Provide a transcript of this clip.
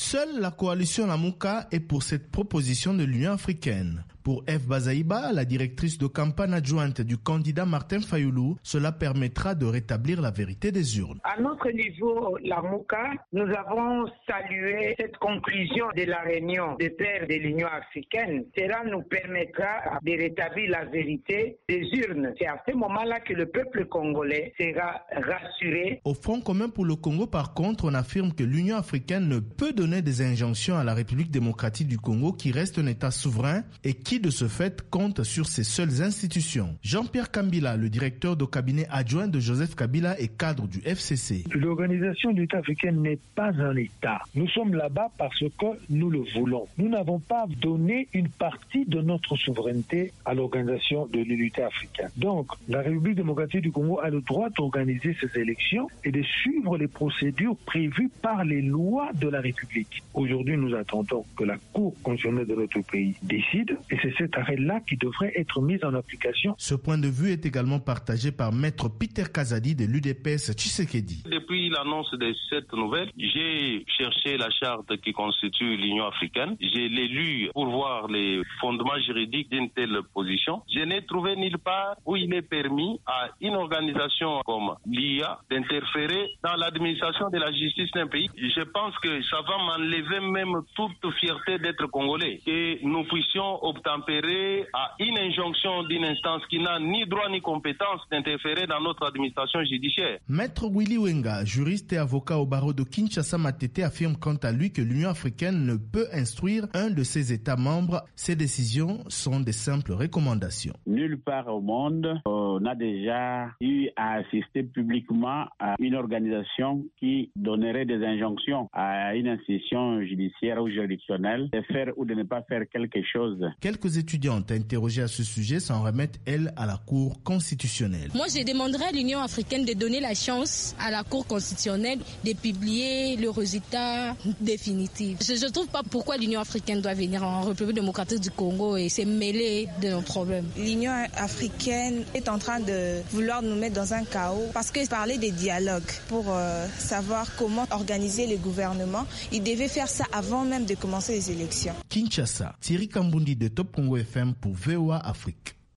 Seule la coalition Lamuka est pour cette proposition de l'Union africaine. Pour F. Bazaïba, la directrice de campagne adjointe du candidat Martin Fayoulou, cela permettra de rétablir la vérité des urnes. À notre niveau, la MOUCA, nous avons salué cette conclusion de la réunion des pères de l'Union africaine. Cela nous permettra de rétablir la vérité des urnes. C'est à ce moment-là que le peuple congolais sera rassuré. Au Front commun pour le Congo, par contre, on affirme que l'Union africaine ne peut donner des injonctions à la République démocratique du Congo qui reste un État souverain et qui de ce fait compte sur ses seules institutions. Jean-Pierre Kambila, le directeur de cabinet adjoint de Joseph Kabila et cadre du FCC. L'organisation de l'État africain n'est pas un État. Nous sommes là-bas parce que nous le voulons. Nous n'avons pas donné une partie de notre souveraineté à l'organisation de l'unité africaine. Donc, la République démocratique du Congo a le droit d'organiser ses élections et de suivre les procédures prévues par les lois de la République. Aujourd'hui, nous attendons que la Cour constitutionnelle de notre pays décide et c'est cet arrêt-là qui devrait être mis en application. Ce point de vue est également partagé par Maître Peter Kazadi de l'UDPS Tshisekedi. Depuis l'annonce de cette nouvelle, j'ai cherché la charte qui constitue l'Union africaine. Je l'ai lu pour voir les fondements juridiques d'une telle position. Je n'ai trouvé nulle part où il est permis à une organisation comme l'IA d'interférer dans l'administration de la justice d'un pays. Je pense que ça va m'enlever même toute fierté d'être congolais et nous puissions obtempérer à une injonction d'une instance qui n'a ni droit ni compétence d'interférer dans notre administration judiciaire. Maître Willy Wenga, juriste et avocat au barreau de Kinshasa Matete, affirme quant à lui que l'Union africaine ne peut instruire un de ses États membres. Ces décisions sont des simples recommandations. Nulle part au monde, on a déjà eu à assister publiquement à une organisation qui donnerait des injonctions à une institution judiciaire ou juridictionnelle de faire ou de ne pas faire quelque chose. Quelques étudiantes interrogées à ce sujet s'en remettent, elles, à la Cour constitutionnelle. Moi, je demanderais à l'Union africaine de donner la chance à la Cour constitutionnelle de publier le résultat définitif. Je ne trouve pas pourquoi l'Union africaine doit venir en République démocratique du Congo et se mêler de nos problèmes. L'Union africaine est en train de vouloir nous mettre dans un chaos parce que parler des dialogues pour euh, savoir comment organiser le gouvernement, il devait faire ça avant même de commencer les élections. Kinshasa, Thierry Kambundi de Top Congo FM pour VOA Afrique.